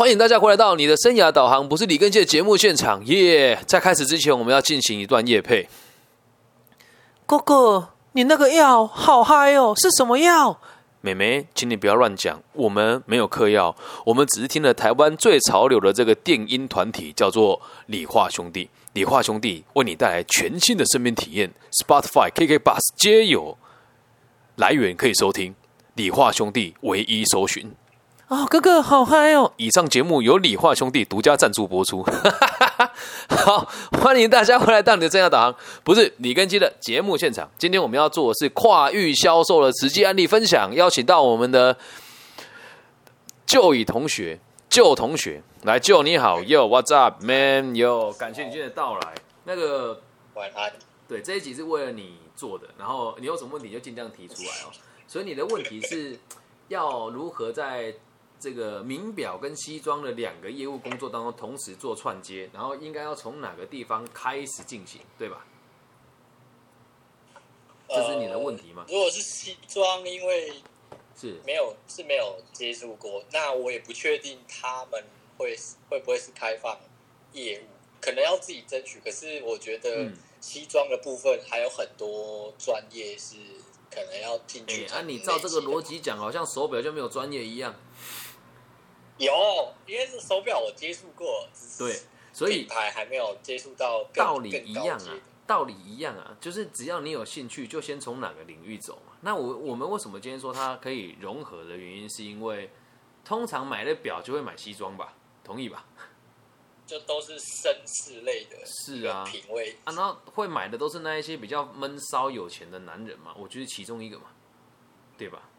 欢迎大家回来到你的生涯导航，不是李根界节目现场耶！在开始之前，我们要进行一段夜配。哥哥，你那个药好嗨哦，是什么药？妹妹，请你不要乱讲，我们没有嗑药，我们只是听了台湾最潮流的这个电音团体，叫做理化兄弟。理化兄弟为你带来全新的生命体验，Spotify、KK Bus 皆有来源可以收听。理化兄弟唯一搜寻。哦，哥哥好嗨哦！以上节目由理化兄弟独家赞助播出。好，欢迎大家回来到你的正向导航，不是李根基的节目现场。今天我们要做的是跨域销售的实际案例分享，邀请到我们的旧乙同学、旧同学来。旧你好，Yo，What's up, man? Yo，感谢你今天的到来。那个晚安。对，这一集是为了你做的，然后你有什么问题就尽量提出来哦。所以你的问题是要如何在这个名表跟西装的两个业务工作当中同时做串接，然后应该要从哪个地方开始进行，对吧？这是你的问题吗？如果是西装，因为是没有是没有接触过，那我也不确定他们会会不会是开放业务，可能要自己争取。可是我觉得西装的部分还有很多专业是可能要进去。哎，你照这个逻辑讲，好像手表就没有专业一样。有，因为是手表我接触过，对，所以品牌还没有接触到。道理一样啊，道理一样啊，就是只要你有兴趣，就先从哪个领域走嘛。那我我们为什么今天说它可以融合的原因，是因为通常买了表就会买西装吧，同意吧？就都是绅士类的，是啊，品味啊，然后会买的都是那一些比较闷骚有钱的男人嘛，我觉得其中一个嘛，对吧？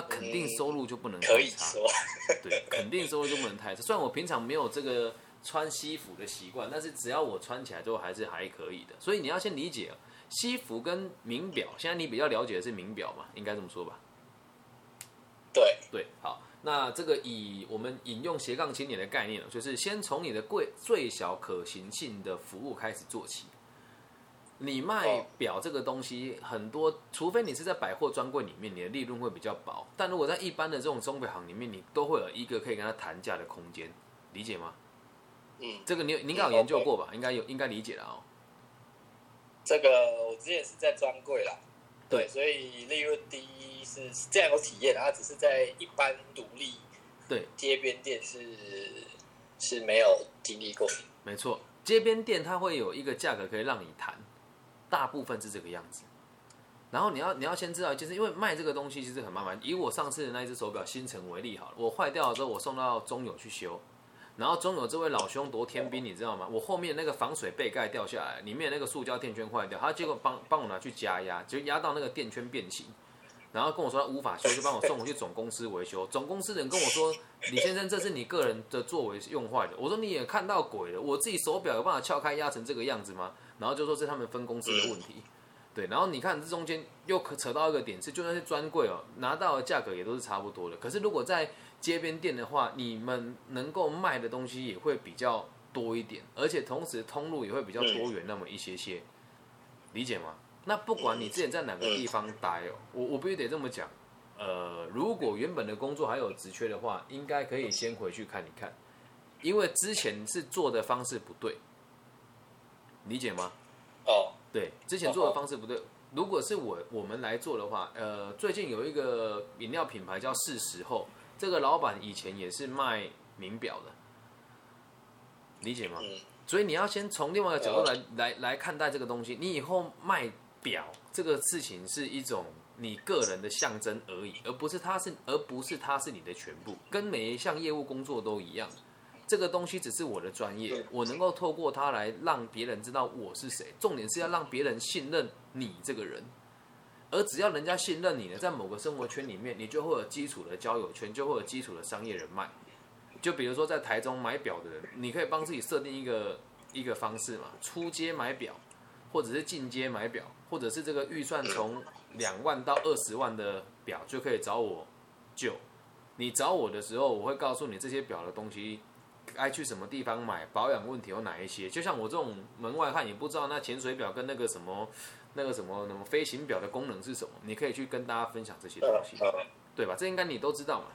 啊，肯定收入就不能太差。对，肯定收入就不能太差。虽然我平常没有这个穿西服的习惯，但是只要我穿起来之后还是还可以的。所以你要先理解西服跟名表。现在你比较了解的是名表嘛？应该这么说吧？对对，好。那这个以我们引用斜杠青年的概念就是先从你的贵最小可行性的服务开始做起。你卖表这个东西很多，除非你是在百货专柜里面，你的利润会比较薄。但如果在一般的这种钟表行里面，你都会有一个可以跟他谈价的空间，理解吗？嗯，这个你你应该有研究过吧？应该有，应该理解了哦。这个我之前是在专柜啦，对，所以利润低是这样有体验，它只是在一般独立对街边店是是没有经历过。没错，街边店它会有一个价格可以让你谈。大部分是这个样子，然后你要你要先知道，就是因为卖这个东西其实很麻烦。以我上次的那一只手表星辰为例，好了，我坏掉了之后，我送到中友去修，然后中友这位老兄夺天兵，你知道吗？我后面那个防水背盖掉下来，里面那个塑胶垫圈坏掉，他结果帮帮我拿去加压，就压到那个垫圈变形，然后跟我说他无法修，就帮我送回去总公司维修。总公司人跟我说，李先生，这是你个人的作为用坏的。我说你也看到鬼了，我自己手表有办法撬开压成这个样子吗？然后就说是他们分公司的问题，对。然后你看这中间又可扯到一个点是，就算是专柜哦，拿到的价格也都是差不多的。可是如果在街边店的话，你们能够卖的东西也会比较多一点，而且同时通路也会比较多元那么一些些，理解吗？那不管你之前在哪个地方待哦，我我必须得这么讲。呃，如果原本的工作还有职缺的话，应该可以先回去看一看，因为之前是做的方式不对。理解吗？哦，对，之前做的方式不对。如果是我我们来做的话，呃，最近有一个饮料品牌叫是时候，这个老板以前也是卖名表的，理解吗？所以你要先从另外一个角度来来来看待这个东西。你以后卖表这个事情是一种你个人的象征而已，而不是它是而不是它是你的全部，跟每一项业务工作都一样。这个东西只是我的专业，我能够透过它来让别人知道我是谁。重点是要让别人信任你这个人，而只要人家信任你呢，在某个生活圈里面，你就会有基础的交友圈，就会有基础的商业人脉。就比如说在台中买表的人，你可以帮自己设定一个一个方式嘛，出街买表，或者是进阶买表，或者是这个预算从两万到二十万的表就可以找我就。你找我的时候，我会告诉你这些表的东西。该去什么地方买？保养问题有哪一些？就像我这种门外汉，也不知道那潜水表跟那个什么、那个什么、什么飞行表的功能是什么。你可以去跟大家分享这些东西，对吧？这应该你都知道嘛。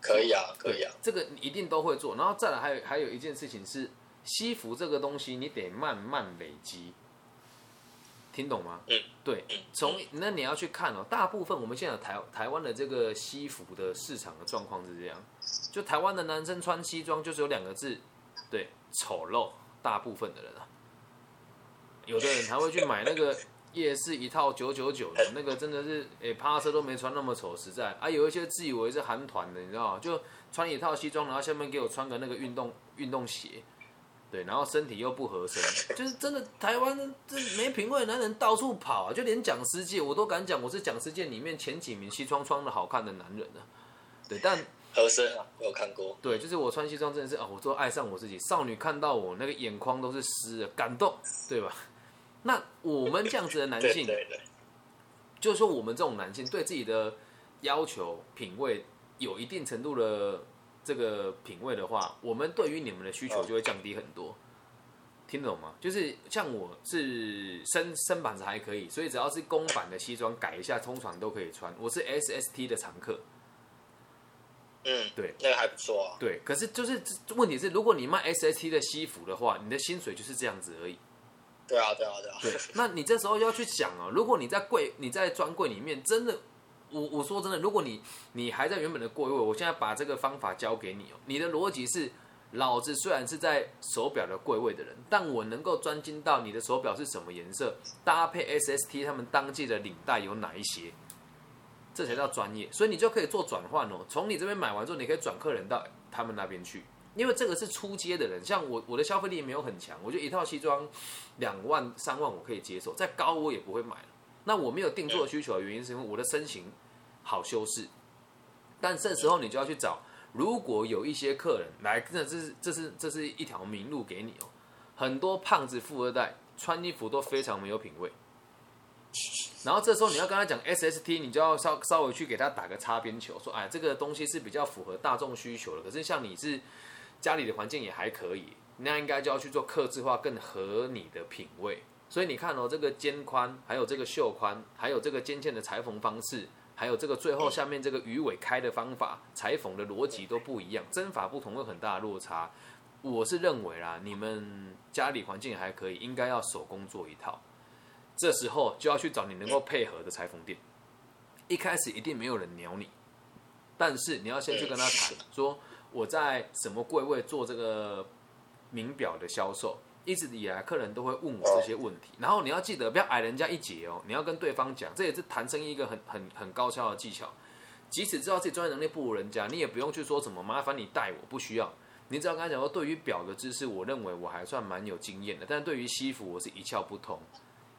可以啊，可以啊，，这个你一定都会做。然后再来还有还有一件事情是，西服这个东西你得慢慢累积，听懂吗？嗯，对，从那你要去看哦，大部分我们现在台台湾的这个西服的市场的状况是这样，就台湾的男生穿西装就是有两个字，对，丑陋，大部分的人啊，有的人还会去买那个 夜市一套九九九的那个，真的是诶，趴车都没穿那么丑，实在啊，有一些自以为是韩团的，你知道吗？就穿一套西装，然后下面给我穿个那个运动运动鞋。对，然后身体又不合身，就是真的台湾这没品味的男人到处跑啊，就连讲师界我都敢讲我是讲师界里面前几名西装穿的好看的男人呢、对，但合身啊，我有看过，对，就是我穿西装真的是啊，我都爱上我自己。少女看到我那个眼眶都是湿的，感动，对吧？那我们这样子的男性，对对对，就是说我们这种男性对自己的要求品味有一定程度的这个品味的话，我们对于你们的需求就会降低很多。听得懂吗？就是像我是身身板子还可以，所以只要是公版的西装改一下，通常都可以穿。我是 SST 的常客，嗯，对，那个还不错啊，对。可是就是问题是，如果你卖 SST 的西服的话，你的薪水就是这样子而已。对啊，对啊，对啊，对，那你这时候要去想哦，如果你在柜你在专柜里面真的，我我说真的，如果你你还在原本的柜位，我现在把这个方法教给你哦，你的逻辑是，老子虽然是在手表的柜位的人，但我能够专精到你的手表是什么颜色，搭配 SST 他们当季的领带有哪一些，这才叫专业，所以你就可以做转换哦，从你这边买完之后，你可以转客人到他们那边去。因为这个是出街的人，像我我的消费力没有很强，我就一套西装两万三万我可以接受，再高我也不会买了。那我没有定做需求的原因是因为我的身形好修饰，但这时候你就要去找，如果有一些客人来，真的这是这是这是一条明路给你哦。很多胖子富二代穿衣服都非常没有品味，然后这时候你要跟他讲 SST，你就要稍稍微去给他打个擦边球，说哎这个东西是比较符合大众需求的，可是像你是家里的环境也还可以，那应该就要去做克制化，更合你的品味。所以你看哦，这个肩宽，还有这个袖宽，还有这个肩线的裁缝方式，还有这个最后下面这个鱼尾开的方法，裁缝的逻辑都不一样，针法不同，有很大的落差。我是认为啦，你们家里环境还可以，应该要手工做一套。这时候就要去找你能够配合的裁缝店。一开始一定没有人鸟你，但是你要先去跟他谈，说我在什么柜位做这个名表的销售，一直以来客人都会问我这些问题，然后你要记得不要矮人家一截哦，你要跟对方讲，这也是谈生意一个很很很高超的技巧。即使知道自己专业能力不如人家，你也不用去说什么麻烦你带我，不需要。你只要跟他讲说，对于表的知识，我认为我还算蛮有经验的，但对于西服我是一窍不通。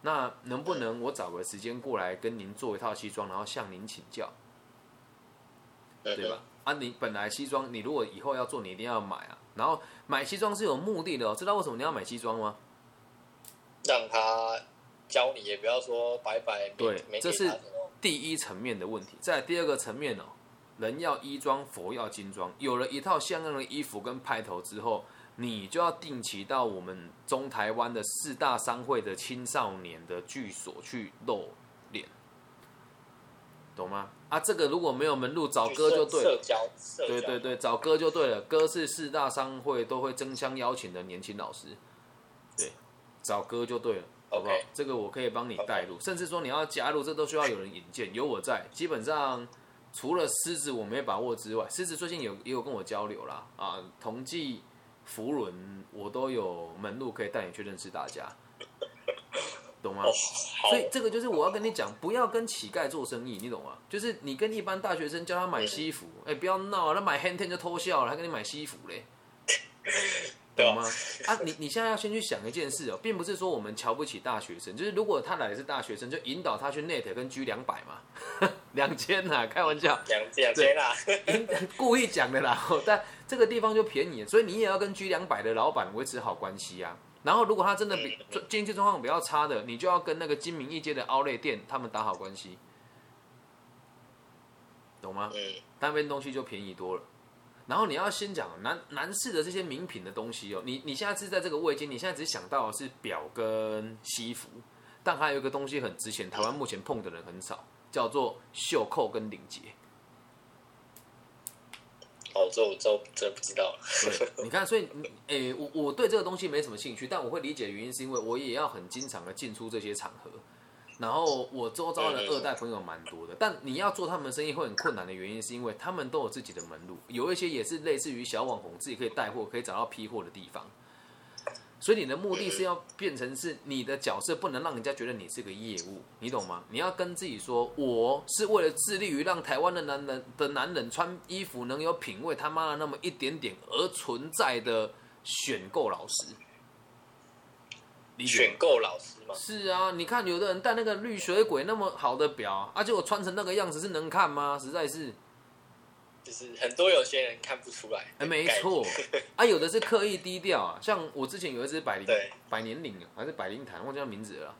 那能不能我找个时间过来跟您做一套西装，然后向您请教，嗯对吧？？啊，你本来西装，你如果以后要做，你一定要买啊。然后买西装是有目的的哦，知道为什么你要买西装吗？让他教你，也不要说白白没对这是第一层面的问题。在第二个层面哦，人要衣装，佛要金装。有了一套像样的衣服跟派头之后，你就要定期到我们中台湾的四大商会的青少年的居所去露脸，懂吗？啊，这个如果没有门路，找哥就对了。社交，社交，对对对，找哥就对了。哥是四大商会都会争相邀请的年轻老师，对，找哥就对了，好不好这个我可以帮你带路，甚至说你要加入，这都需要有人引荐，有我在。基本上除了狮子我没把握之外，狮子最近有也有跟我交流啦，啊，同济、福伦我都有门路可以带你去认识大家，懂吗？哦，所，以这个就是我要跟你讲，不要跟乞丐做生意，你懂吗？就是你跟一般大学生叫他买西服，哎、不要闹啊，他买 hand ten 就偷笑了，还跟你买西服嘞，懂吗？啊，你你现在要先去想一件事哦，并不是说我们瞧不起大学生，就是如果他来的是大学生，就引导他去 net 跟 G 两百嘛，两千呐，开玩笑，两两千啦，故意讲的啦，哦但这个地方就便宜，所以你也要跟 G 两百的老板维持好关系啊。然后，如果他真的比经济状况比较差的，你就要跟那个精明一街的奥利店他们打好关系，懂吗？嗯，那边东西就便宜多了。然后你要先讲男男士的这些名品的东西哦，你你现在是在这个位阶，你现在只想到的是表跟西服，但还有一个东西很值钱，台湾目前碰的人很少，叫做袖扣跟领结。哦，这我这真不知道你看，所以，诶、我我对这个东西没什么兴趣，但我会理解的原因是因为我也要很经常的进出这些场合，然后我周遭的二代朋友蛮多的，但你要做他们生意会很困难的原因，是因为他们都有自己的门路，有一些也是类似于小网红，自己可以带货，可以找到批货的地方。所以你的目的是要变成是你的角色不能让人家觉得你是个业务，你懂吗？你要跟自己说，我是为了致力于让台湾的男人的男人穿衣服能有品味，他妈的那么一点点而存在的选购老师。你选购老师吗，是啊，你看有的人戴那个绿水鬼那么好的表，而且我穿成那个样子是能看吗？实在是，就是很多有些人看不出来。哎，没错，啊，有的是刻意低调啊，像我之前有一只百灵对百年岭还是百灵坛，忘记叫名字了，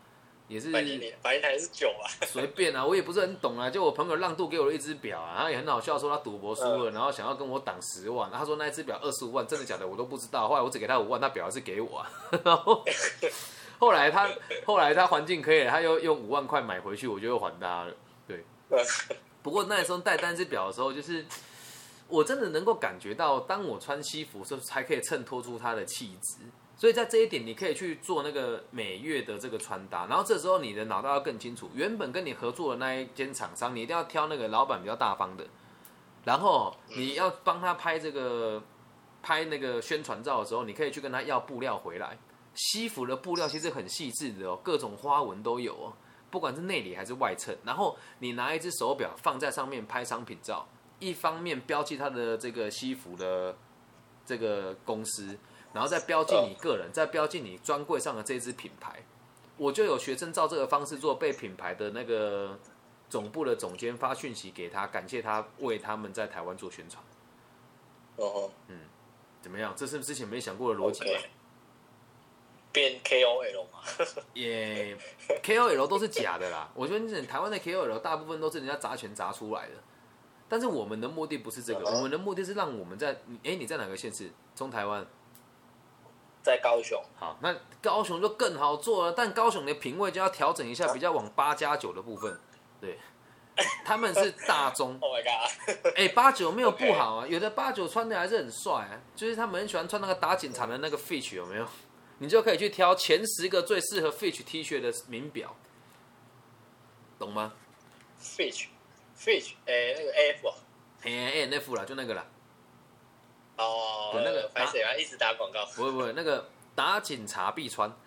也是百年年，百灵台是酒啊，随便啊，我也不是很懂啊。就我朋友让渡给我了一只表啊，他也很好笑，说他赌博输了，然后想要跟我挡十万，他说那一只表二十五万，真的假的我都不知道。后来我只给他五万，他表还是给我啊。然后后来他后来他环境可以了，他又用五万块买回去，我就又还他了。对，不过那时候戴单只表的时候，就是我真的能够感觉到，当我穿西服的时候，才可以衬托出他的气质。所以在这一点，你可以去做那个每月的这个穿搭，然后这时候你的脑袋要更清楚，原本跟你合作的那一间厂商，你一定要挑那个老板比较大方的，然后你要帮他拍这个拍那个宣传照的时候，你可以去跟他要布料回来。西服的布料其实很细致的哦，各种花纹都有哦，不管是内里还是外衬。然后你拿一只手表放在上面拍商品照，一方面标记他的这个西服的这个公司，然后再标记你个人，再标记你专柜上的这支品牌。我就有学生照这个方式做，被品牌的那个总部的总监发讯息给他，感谢他为他们在台湾做宣传。哦嗯怎么样？这是之前没想过的逻辑变 KOL 嘛，也 KOL 都是假的啦。我觉得你台湾的 KOL 大部分都是人家砸钱砸出来的，但是我们的目的不是这个，嗯我们的目的是让我们在哎、你在哪个县市？中台湾。在高雄，好，那高雄就更好做了，但高雄的品味就要调整一下，比较往八加九的部分。对，他们是大中，Oh my god，哎、八九没有不好啊，有的八九穿的还是很帅、啊，就是他们很喜欢穿那个打警察的那个 Fitch 有没有？你就可以去挑前十个最适合 Fitch T 恤的名表，懂吗？Fish Fish，哎、那个 F 哦哎、N F 啦，就那个啦，哦，对那个拍谁啊？一直打广告，不会不会，那个打警察必穿。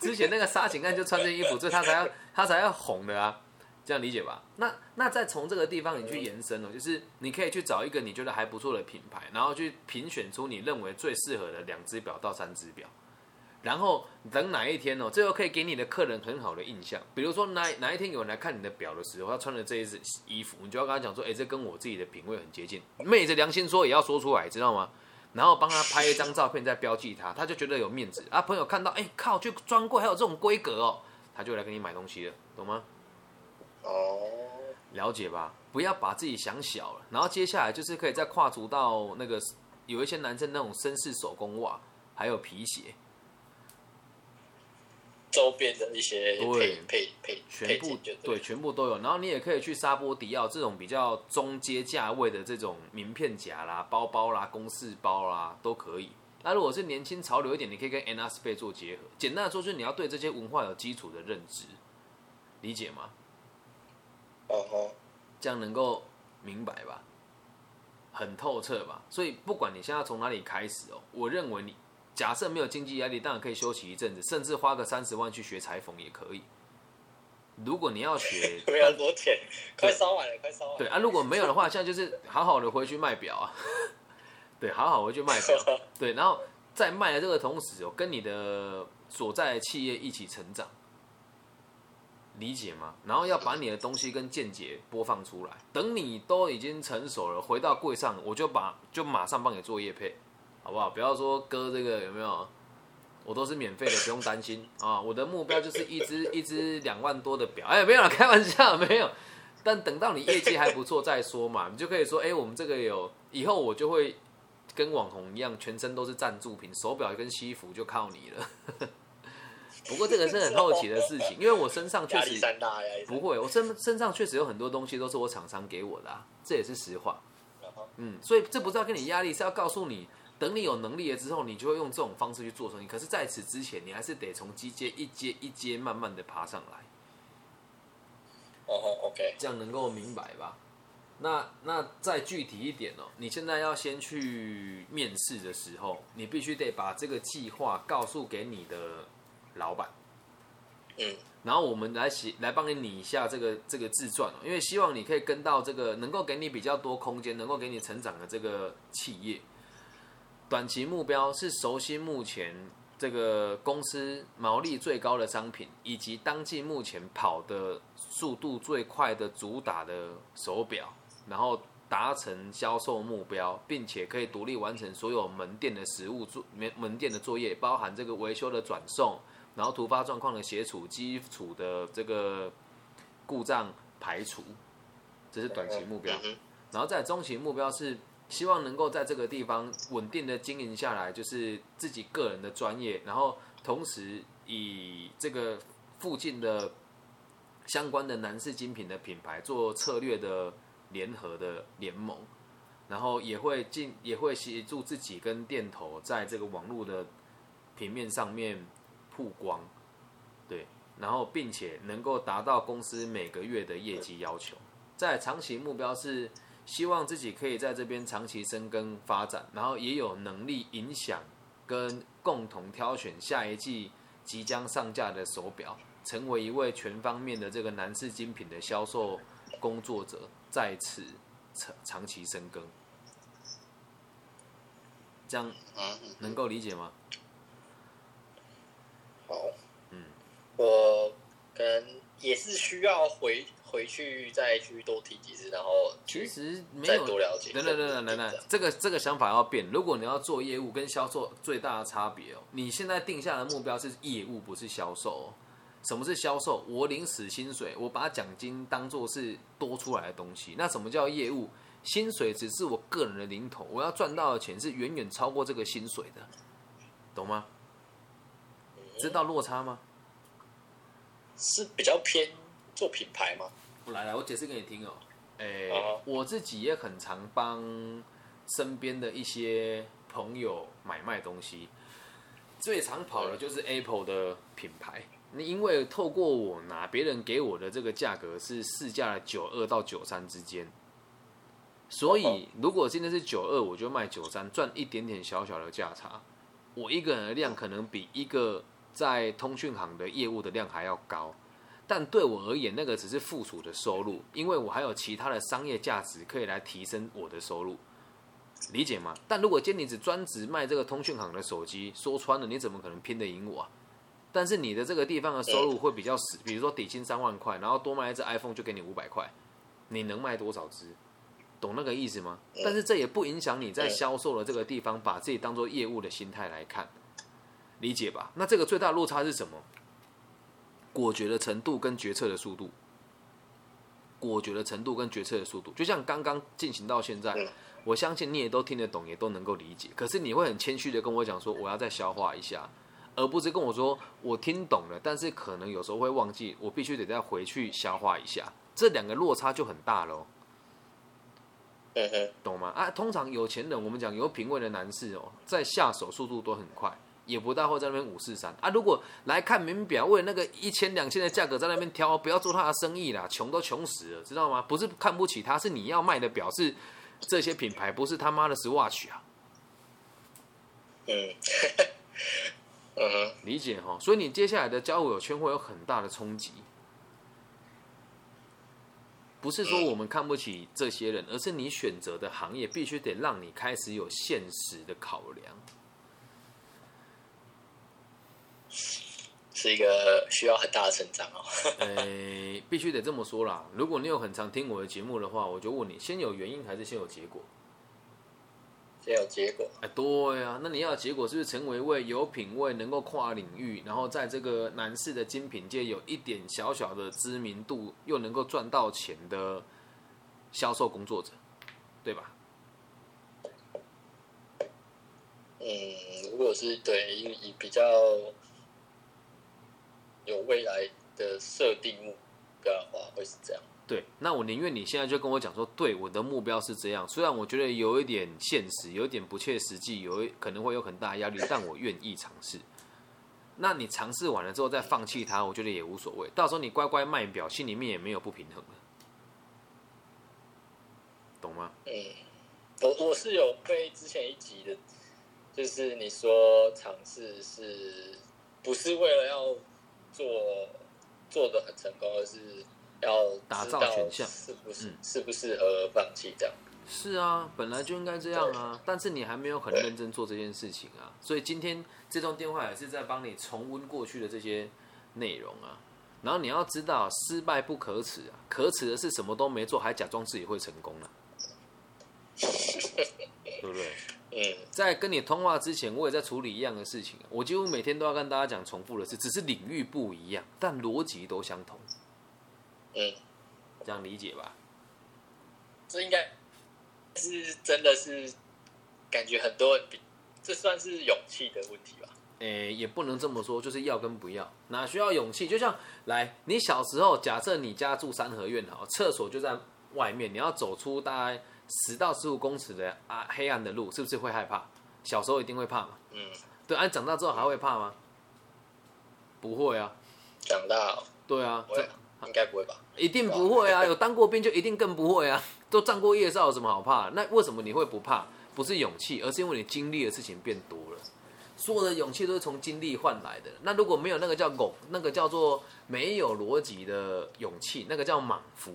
之前那个杀警案就穿这衣服，所以他才要他才要红的啊，这样理解吧？那那再从这个地方你去延伸哦，就是你可以去找一个你觉得还不错的品牌，然后去评选出你认为最适合的两只表到三只表，然后等哪一天哦，最后可以给你的客人很好的印象。比如说哪哪一天有人来看你的表的时候，他穿的这一只衣服，你就要跟他讲说，哎，这跟我自己的品味很接近，昧着良心说也要说出来，知道吗？然后帮他拍一张照片，再标记他，他就觉得有面子啊。朋友看到，哎、靠，就专柜还有这种规格哦，他就来跟你买东西了，懂吗？哦，了解吧？不要把自己想小了。然后接下来就是可以再跨足到那个有一些男生那种绅士手工袜，还有皮鞋，周边的一些对配配配全部对，全部都有。然后你也可以去沙波迪奥这种比较中阶价位的这种名片夹啦、包包啦、公事包啦都可以。那如果是年轻潮流一点，你可以跟 N S 贝做结合。简单的说，就是你要对这些文化有基础的认知，理解吗？哦吼，这样能够明白吧？很透彻吧？所以不管你现在从哪里开始哦，我认为你假设没有经济压力，当然可以休息一阵子，甚至花个三十万去学裁缝也可以。如果你要学，没有多钱，快烧完了，快烧完了。对啊，如果没有的话，现在就是好好的回去卖表啊，对，好好回去卖表，对，然后在卖的这个同时哦，跟你的所在的企业一起成长，理解吗？然后要把你的东西跟见解播放出来，等你都已经成熟了，回到柜上，我就把就马上帮你做业配，好不好？不要说割这个有没有？我都是免费的，不用担心啊！我的目标就是一只一只两万多的表，哎，没有了，开玩笑，没有。但等到你业绩还不错再说嘛，你就可以说，哎、我们这个有，以后我就会跟网红一样，全身都是赞助品，手表跟西服就靠你了。不过这个是很好奇的事情，因为我身上确实不会，我身身上确实有很多东西都是我厂商给我的、啊，这也是实话。嗯，所以这不是要给你压力，是要告诉你，等你有能力了之后，你就会用这种方式去做生意。可是在此之前，你还是得从基阶一阶一阶慢慢的爬上来，哦哦，OK，这样能够明白吧？那那再具体一点哦，你现在要先去面试的时候，你必须得把这个计划告诉给你的老板，嗯然后我们来写来帮你拟一下这个这个自传哦，因为希望你可以跟到这个能够给你比较多空间、能够给你成长的这个企业。短期目标是熟悉目前这个公司毛利最高的商品，以及当季目前跑的速度最快的主打的手表，然后达成销售目标，并且可以独立完成所有门店的实物做门门店的作业，包含这个维修的转送，然后突发状况的协处，基础的这个故障排除，这是短期目标。然后在中期目标是希望能够在这个地方稳定的经营下来，就是自己个人的专业，然后同时以这个附近的相关的男士精品的品牌做策略的联合的联盟，然后也会进也会协助自己跟店头在这个网络的平面上面曝光，对，然后并且能够达到公司每个月的业绩要求。在长期目标是希望自己可以在这边长期生根发展，然后也有能力影响跟共同挑选下一季即将上架的手表，成为一位全方面的这个男士精品的销售工作者，在此长长期生根。这样能够理解吗？好，嗯，我可能也是需要回回去再去多听几次，然后其实没再有多了解等等等等等等，这个这个想法要变。如果你要做业务，跟销售最大的差别哦，你现在定下的目标是业务，不是销售、哦。什么是销售？我领死薪水，我把奖金当做是多出来的东西。那什么叫业务？薪水只是我个人的零头，我要赚到的钱是远远超过这个薪水的，懂吗？知道落差吗？是比较偏做品牌吗？我来来，我解释给你听哦。诶、好我自己也很常帮身边的一些朋友买卖东西，最常跑的就是 Apple 的品牌。那因为透过我拿别人给我的这个价格是市价的九二到九三之间，所以如果今天是九二，我就卖九三，赚一点点小小的价差。我一个人的量可能比一个在通讯行的业务的量还要高，但对我而言，那个只是附属的收入，因为我还有其他的商业价值可以来提升我的收入，理解吗？但如果今天你只专职卖这个通讯行的手机，说穿了，你怎么可能拼得赢我啊？但是你的这个地方的收入会比较死，比如说底薪三万块，然后多卖一只 iPhone 就给你五百块，你能卖多少只？懂那个意思吗？但是这也不影响你在销售的这个地方把自己当做业务的心态来看，理解吧？那这个最大的落差是什么？果决的程度跟决策的速度，果决的程度跟决策的速度，就像刚刚进行到现在嗯，我相信你也都听得懂，也都能够理解。可是你会很谦虚的跟我讲说，我要再消化一下，而不是跟我说我听懂了，但是可能有时候会忘记，我必须得再回去消化一下。这两个落差就很大喽。嗯哼，懂吗？啊，通常有钱人，我们讲有品味的男士哦，在下手速度都很快，也不大会在那边五四三啊。如果来看名表，为了那个一千两千的价格在那边挑，不要做他的生意啦，穷都穷死了，知道吗？不是看不起他，是你要卖的表是这些品牌，不是他妈的 Swatch 啊，嗯，理解哈、所以你接下来的交友圈会有很大的冲击。不是说我们看不起这些人，而是你选择的行业必须得让你开始有现实的考量。是一个需要很大的成长哦。呃，必须得这么说啦。如果你有很常听我的节目的话，我就问你：先有原因还是先有结果？先有结果，哎，对呀、那你要的结果是不是成为一位有品味、能够跨领域，然后在这个男士的精品界有一点小小的知名度，又能够赚到钱的销售工作者，对吧？嗯，如果是对以以比较有未来的设定目标的话，会是这样。对，那我宁愿你现在就跟我讲说，对，我的目标是这样。虽然我觉得有一点现实，有一点不切实际，有一可能会有很大压力，但我愿意尝试。那你尝试完了之后再放弃它，我觉得也无所谓。到时候你乖乖卖表，心里面也没有不平衡了，懂吗？嗯，我我是有被之前一集的，就是你说尝试是不是为了要做做的很成功，而是要打造选项是不适嗯适不适合放弃这样。是啊，本来就应该这样啊，但是你还没有很认真做这件事情啊，所以今天这通电话也是在帮你重温过去的这些内容啊。然后你要知道，失败不可耻啊，可耻的是什么都没做，还假装自己会成功了、对不对？嗯，在跟你通话之前，我也在处理一样的事情啊。我几乎每天都要跟大家讲重复的事，只是领域不一样，但逻辑都相同。嗯，这样理解吧？这应该是真的是感觉很多人比这算是勇气的问题吧？诶、也不能这么说，就是要跟不要，哪需要勇气？就像来，你小时候，假设你家住三合院好，厕所就在外面，你要走出大概十到十五公尺的啊黑暗的路，是不是会害怕？小时候一定会怕嘛？嗯，对，啊，长大之后还会怕吗？不会啊，长大对啊，应该不会吧？一定不会啊！有当过兵就一定更不会啊！都站过夜哨，有什么好怕？那为什么你会不怕？不是勇气，而是因为你经历的事情变多了。所有的勇气都是从经历换来的。那如果没有那个叫拱，那个叫做没有逻辑的勇气，那个叫莽夫，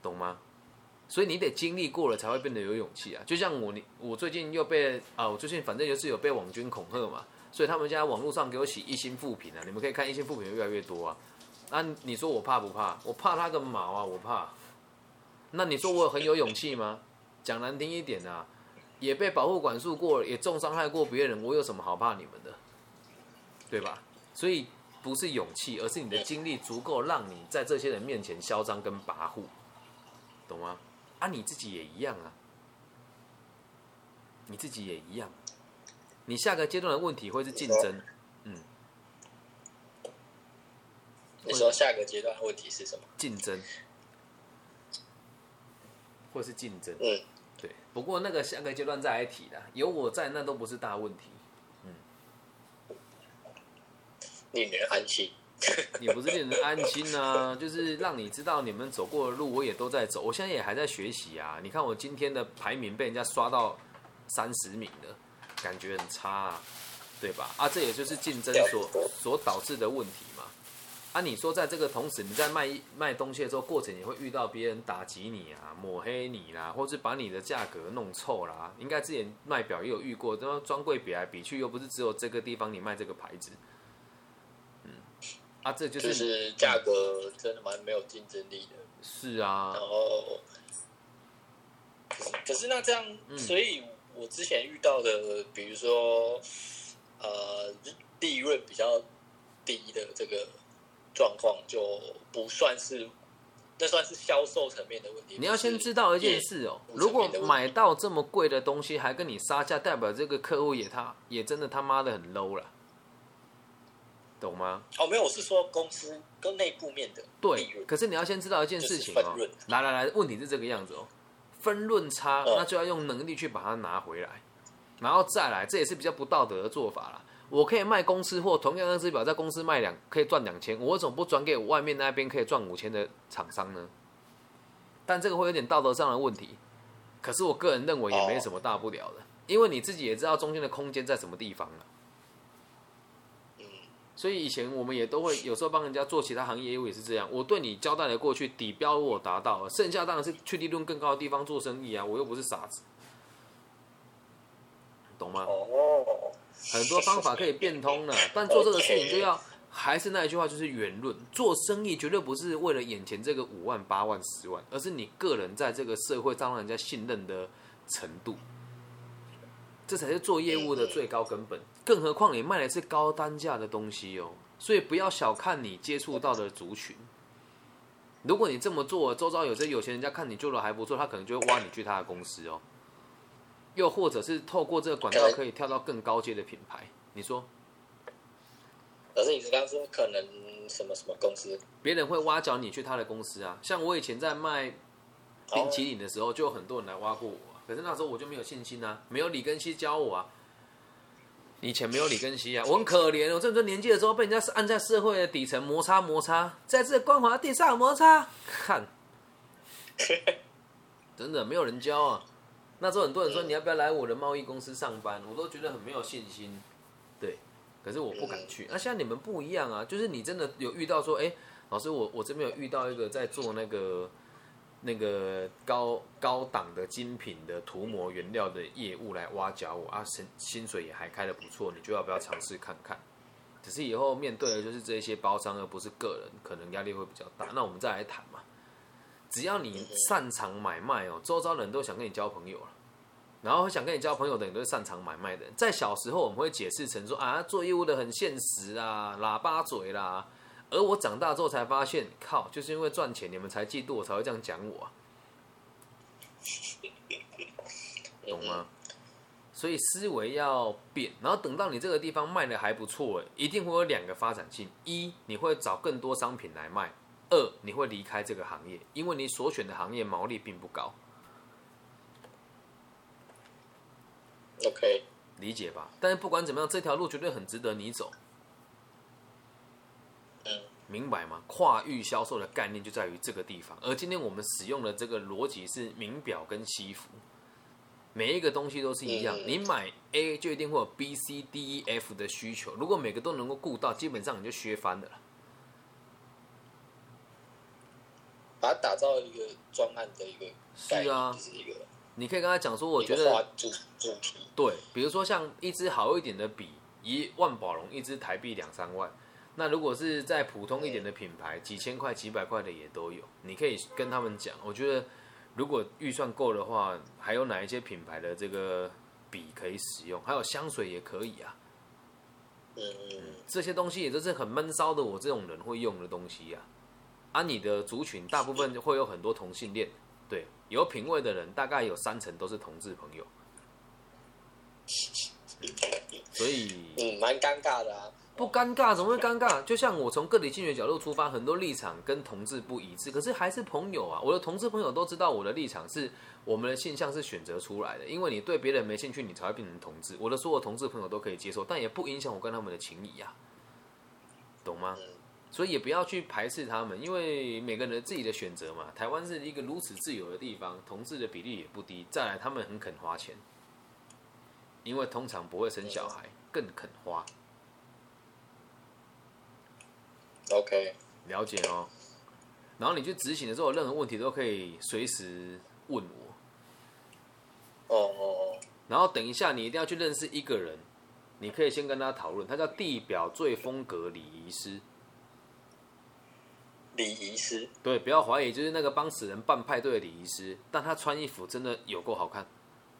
懂吗？所以你得经历过了才会变得有勇气啊！就像我，你我最近又被啊，我最近反正就是有被网军恐吓嘛，所以他们现在网络上给我洗一星负评啊，你们可以看一星负评越来越多啊。那、你说我怕不怕？我怕他个毛啊！我怕。那你说我很有勇气吗？讲难听一点啊，也被保护管束过，也重伤害过别人，我有什么好怕你们的？对吧？所以不是勇气，而是你的经历足够让你在这些人面前嚣张跟跋扈，懂吗？啊，你自己也一样啊，你自己也一样。你下个阶段的问题会是竞争，嗯你说下个阶段问题是什么？竞争，或是竞争。嗯，对，不过那个下个阶段再来提的，有我在，那都不是大问题。嗯令人安心。也不是令人安心啊，就是让你知道你们走过的路，我也都在走。我现在也还在学习啊。你看我今天的排名被人家刷到三十名了，感觉很差、啊，对吧？啊，这也就是竞争所所导致的问题嘛。啊，你说在这个同时，你在卖卖东西的时候，过程也会遇到别人打击你啊、抹黑你啦，或是把你的价格弄臭啦。应该之前卖表也有遇过，这专柜比来比去，又不是只有这个地方你卖这个牌子。嗯，啊，这就是就是价格真的蛮没有竞争力的。是啊然，后，可是那这样，嗯所以我之前遇到的，比如说，呃，利润比较低的这个状况，就不算是，那算是销售层面的问题。你要先知道一件事哦，如果买到这么贵的东西还跟你杀价，代表这个客户也他也真的他妈的很 low 了，懂吗？哦，没有，我是说公司跟内部面的利对，可是你要先知道一件事情哦就是，来来来，问题是这个样子哦，分论差，嗯那就要用能力去把它拿回来，然后再来，这也是比较不道德的做法啦。我可以卖公司货，同样的只表在公司卖两可以赚两千，我为什么不转给我外面那边可以赚五千的厂商呢？但这个会有点道德上的问题，可是我个人认为也没什么大不了的，因为你自己也知道中间的空间在什么地方了。嗯，所以以前我们也都会有时候帮人家做其他行业业务也是这样，我对你交代的过去底标我达到了，剩下当然是去利润更高的地方做生意啊，我又不是傻子，懂吗？哦，很多方法可以变通的，但做这个事情就要还是那一句话，就是圆润。做生意绝对不是为了眼前这个五万、八万、十万，而是你个人在这个社会上让人家信任的程度，这才是做业务的最高根本。更何况你卖的是高单价的东西哦，所以不要小看你接触到的族群。如果你这么做，周遭有些有钱人家看你做的还不错，他可能就会挖你去他的公司哦。又或者是透过这个管道可以跳到更高阶的品牌，你说？老师，你是刚刚说可能什么什么公司？别人会挖角你去他的公司啊。像我以前在卖冰淇淋的时候，就有很多人来挖过我啊，可是那时候我就没有信心啊，没有李根熙教我啊。以前没有李根熙啊，我很可怜。我这么多年纪的时候，被人家是按在社会的底层摩擦摩擦，在这光滑地上摩擦，看，真的没有人教啊。那时候很多人说你要不要来我的贸易公司上班，我都觉得很没有信心。对，可是我不敢去。那像你们不一样啊，就是你真的有遇到说，哎，老师，我我这边有遇到一个在做那个那个高高档的精品的涂膜原料的业务来挖角我啊，薪薪水也还开的不错，你就要不要尝试看看？只是以后面对的就是这些包商，而不是个人，可能压力会比较大。那我们再来谈嘛。只要你擅长买卖哦，周遭人都想跟你交朋友了。然后想跟你交朋友的人都是擅长买卖的。在小时候，我们会解释成说啊，做业务的很现实啊，喇叭嘴啦。而我长大之后才发现，靠，就是因为赚钱，你们才嫉妒我，才会这样讲我啊，懂吗？所以思维要变，然后等到你这个地方卖的还不错，一定会有两个发展性：一，你会找更多商品来卖；二，你会离开这个行业，因为你所选的行业毛利并不高。OK，理解吧？但是不管怎么样，这条路绝对很值得你走。嗯，明白吗？跨域销售的概念就在于这个地方。而今天我们使用的这个逻辑是名表跟西服，每一个东西都是一样。嗯你买 A 就一定会有 B、C、D、E、F 的需求。如果每个都能够顾到，基本上你就削翻的了。把它打造一个专案的一个是啊就是一个你可以跟他讲说，我觉得主主题。对，比如说像一支好一点的笔，一万宝龙一支台币两三万。那如果是在普通一点的品牌，几千块、几百块的也都有。你可以跟他们讲，我觉得如果预算够的话，还有哪一些品牌的这个笔可以使用？还有香水也可以啊。嗯嗯这些东西也都是很闷骚的我这种人会用的东西呀、啊。啊，你的族群大部分会有很多同性恋，对，有品味的人大概有三成都是同志朋友，所以嗯，蛮尴尬的啊。不尴尬，怎么会尴尬？就像我从个体经学角度出发，很多立场跟同志不一致，可是还是朋友啊。我的同志朋友都知道我的立场是我们的现象是选择出来的，因为你对别人没兴趣，你才会变成同志。我的所有同志朋友都可以接受，但也不影响我跟他们的情谊呀、懂吗？所以也不要去排斥他们，因为每个人自己的选择嘛。台湾是一个如此自由的地方，同志的比例也不低。再来，他们很肯花钱，因为通常不会生小孩，更肯花。OK，了解哦。然后你去执行的时候，有任何问题都可以随时问我。哦哦哦，然后等一下，你一定要去认识一个人，你可以先跟他讨论，他叫地表最风格礼仪师。礼仪师，对，不要怀疑，就是那个帮死人办派对的礼仪师，但他穿衣服真的有够好看，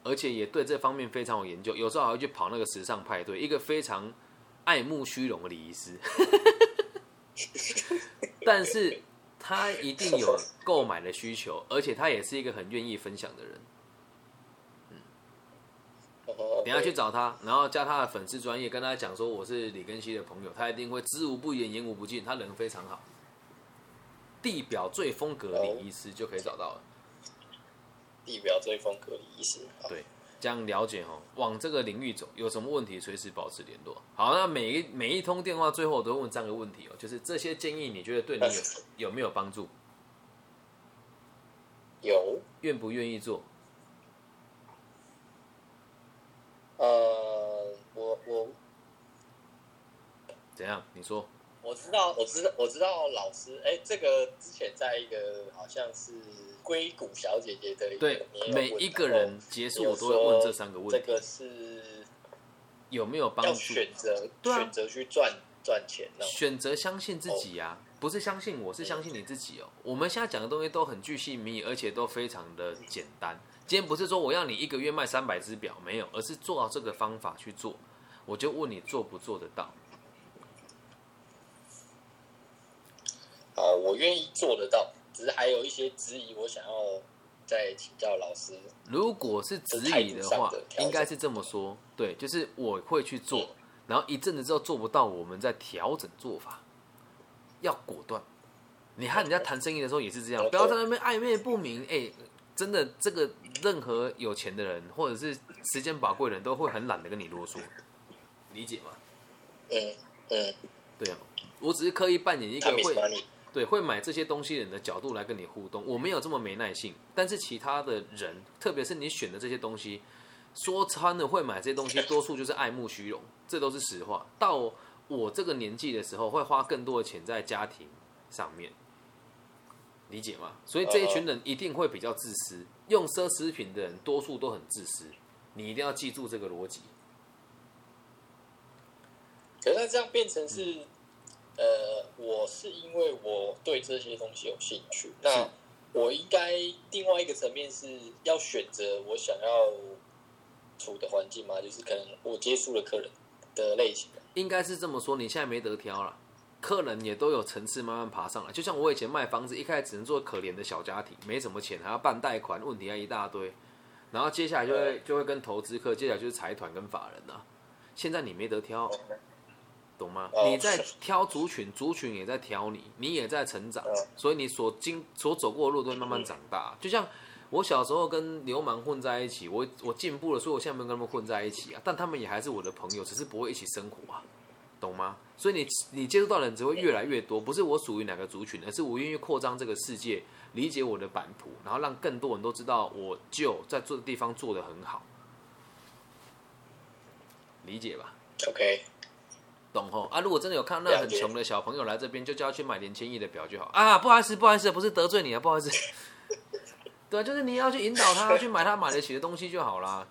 而且也对这方面非常有研究，有时候还会去跑那个时尚派对，一个非常爱慕虚荣的礼仪师。但是他一定有购买的需求，而且他也是一个很愿意分享的人。嗯，等下去找他，然后加他的粉丝专业，跟他讲说我是李根熙的朋友，他一定会知无不言，言无不尽，他人非常好。地表最风格李医师就可以找到了。地表最风格李医师。对，这样了解哦，往这个领域走，有什么问题随时保持联络。好，那每一每一通电话最后我都会问三个问题哦，就是这些建议你觉得对你有 有没有帮助？有，愿不愿意做？呃，我我怎样？你说？我知道，我知道，我知道老师，哎，这个之前在一个好像是硅谷小姐姐的一个对每一个人结束我都会问这三个问题，这个是有没有帮要助？选择选择去赚赚钱呢？选择相信自己呀、不是相信我，是相信你自己哦。我们现在讲的东西都很具细迷，而且都非常的简单。今天不是说我要你一个月卖三百只表，没有，而是做到这个方法去做。我就问你做不做得到？好，我愿意做得到，只是还有一些质疑，我想要再请教老师。如果是质疑的话，应该是这么说，对，就是我会去做，然然后一阵子之后做不到，我们再调整做法，要果断。你和人家谈生意的时候也是这样，不要在那边暧昧不明。哎，真的，这个任何有钱的人或者是时间宝贵的人都会很懒得跟你啰嗦，理解吗？嗯嗯，对啊，我只是刻意扮演一个会对会买这些东西人的角度来跟你互动，我没有这么没耐性。但是其他的人，特别是你选的这些东西，说穿了会买这些东西，多数就是爱慕虚荣，这都是实话。到我这个年纪的时候，会花更多的钱在家庭上面，理解吗？所以这一群人一定会比较自私，用奢侈品的人多数都很自私，你一定要记住这个逻辑。可那这样变成是，呃，我是因为我对这些东西有兴趣，那我应该另外一个层面是要选择我想要处的环境嘛，就是可能我接触的客人的类型。应该是这么说，你现在没得挑了，客人也都有层次慢慢爬上来。就像我以前卖房子，一开始只能做可怜的小家庭，没什么钱，还要办贷款，问题还一大堆。然后接下来就会就会跟投资客，接下来就是财团跟法人啊。现在你没得挑，懂吗？哦你在挑族群，族群也在挑你，你也在成长嗯，所以你所经所走过的路都会慢慢长大。就像我小时候跟流氓混在一起，我我进步了，所以我现在没有跟他们混在一起啊。但他们也还是我的朋友，只是不会一起生活啊，懂吗？所以你你接触到的人只会越来越多，不是我属于哪个族群，而是我愿意扩张这个世界，理解我的版图，然后让更多人都知道我就在做的地方做得很好，理解吧？OK，懂吼啊！如果真的有看到那很穷的小朋友来这边，就叫他去买连千亿的表就好啊！不好意思，不好意思，不是得罪你啊，不好意思。对啊，就是你要去引导他去买他买得起的东西就好啦，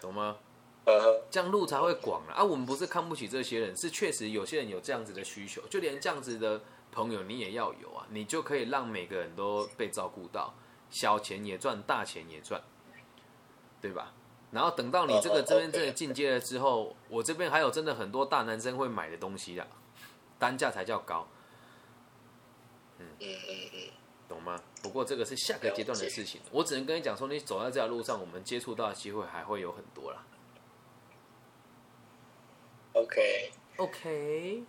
懂吗？呃，这样路才会广了啊！我们不是看不起这些人，是确实有些人有这样子的需求，就连这样子的朋友你也要有啊，你就可以让每个人都被照顾到，小钱也赚，大钱也赚，对吧？然后等到你这个哦这边真的进阶了之后，我这边还有真的很多大男生会买的东西啦，单价才叫高，嗯嗯嗯，懂吗？不过这个是下个阶段的事情，我只能跟你讲说，你走在这条路上，我们接触到的机会还会有很多啦。OK OK，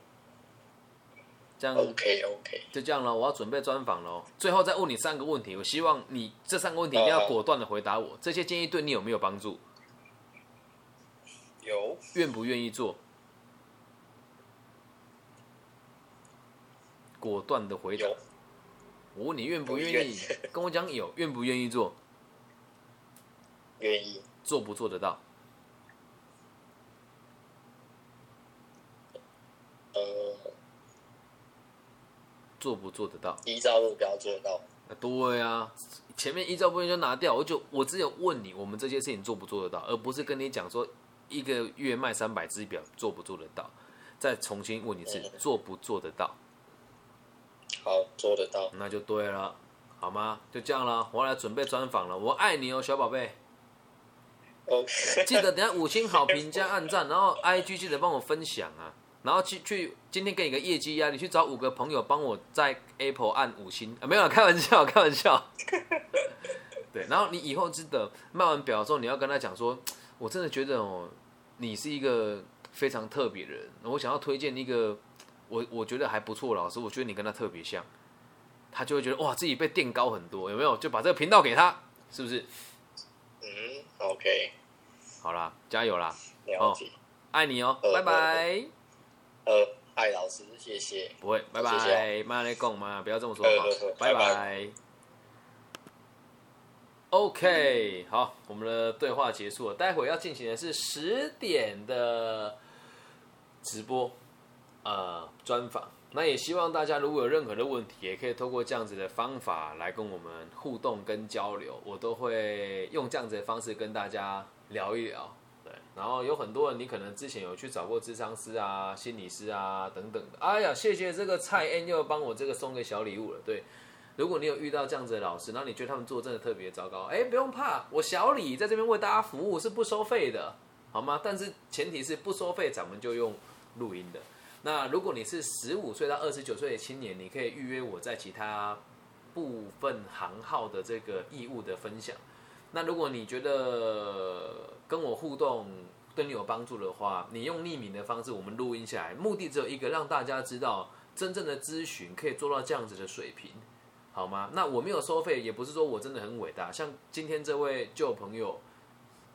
这样 OK OK，就这样了，我要准备专访喽。最后再问你三个问题，我希望你这三个问题一定要果断的回答我。这些建议对你有没有帮助？有愿不愿意做？果断的回答。我问你愿不不愿意，跟我讲有，愿不愿意做？愿意做不做得到？呃做不做得到？依照目标做到。啊对啊，前面依照目标就拿掉，我就我只有问你，我们这些事情做不做得到，而不是跟你讲说一个月卖三百只表做不做得到。再重新问一次，做不做得到？好，做得到。那就对了，好吗？就这样了，我要来准备专访了。我爱你哦，小宝贝，OK，记得等下五星好评加按赞，然后 IG 记得帮我分享啊。然后去去，今天给你个业绩压力，去找五个朋友帮我在 Apple 按五星啊，没有，开玩笑，开玩笑。对，然后你以后记得卖完表之后，你要跟他讲说，我真的觉得哦，你是一个非常特别的人，我想要推荐一个我我觉得还不错的老师，我觉得你跟他特别像，他就会觉得哇，自己被垫高很多，有没有？就把这个频道给他，是不是？嗯，OK，好啦，加油啦，了解。爱你哦，呃拜拜。呃，爱老师，谢谢。不会，拜谢拜，谢慢来讲嘛，不要这么说呃话呃，拜拜拜拜。OK，好，我们的对话结束了，待会要进行的是十点的直播，呃，专访。那也希望大家如果有任何的问题，也可以透过这样子的方法来跟我们互动跟交流，我都会用这样子的方式跟大家聊一聊。对，然后有很多人，你可能之前有去找过智商师啊、心理师啊等等的。哎呀，谢谢这个蔡恩又帮我这个送个小礼物了。对，如果你有遇到这样子的老师，然后你觉得他们做真的特别糟糕，哎，不用怕，我小李在这边为大家服务是不收费的，好吗？但是前提是不收费，咱们就用录音的。那如果你是十五岁到二十九岁的青年，你可以预约我在其他部分行号的这个义务的分享。那如果你觉得跟我互动对你有帮助的话，你用匿名的方式我们录音下来，目的只有一个，让大家知道真正的咨询可以做到这样子的水平，好吗？那我没有收费，也不是说我真的很伟大。像今天这位旧朋友，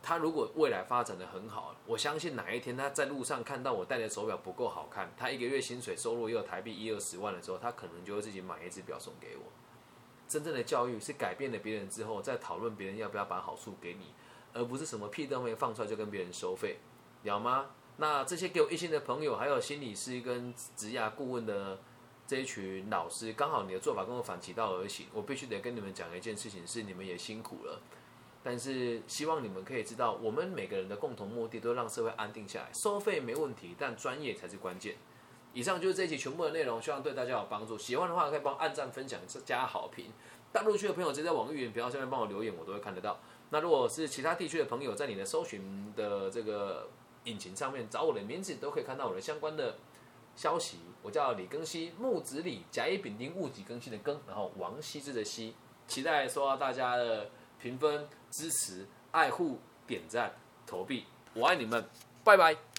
他如果未来发展的很好，我相信哪一天他在路上看到我戴的手表不够好看，他一个月薪水收入也有台币一二十万的时候，他可能就会自己买一只表送给我。真正的教育是改变了别人之后，再讨论别人要不要把好处给你，而不是什么屁都没放出来就跟别人收费，了吗？那这些给我一心的朋友，还有心理师跟职涯顾问的这一群老师，刚好你的做法跟我反其道而行，我必须得跟你们讲一件事情，是你们也辛苦了。但是希望你们可以知道，我们每个人的共同目的都让社会安定下来。收费没问题，但专业才是关键。以上就是这一期全部的内容，希望对大家有帮助。喜欢的话可以帮按赞、分享、加好评。大陆区的朋友直接在网易云频道下面帮我留言，我都会看得到。那如果是其他地区的朋友，在你的搜寻的这个引擎上面找我的名字，都可以看到我的相关的消息。我叫李庚希，木子李，甲乙丙丁戊己庚辛的庚，然后王羲之的羲。期待收到大家的评分、支持、爱护、点赞、投币。我爱你们，拜拜。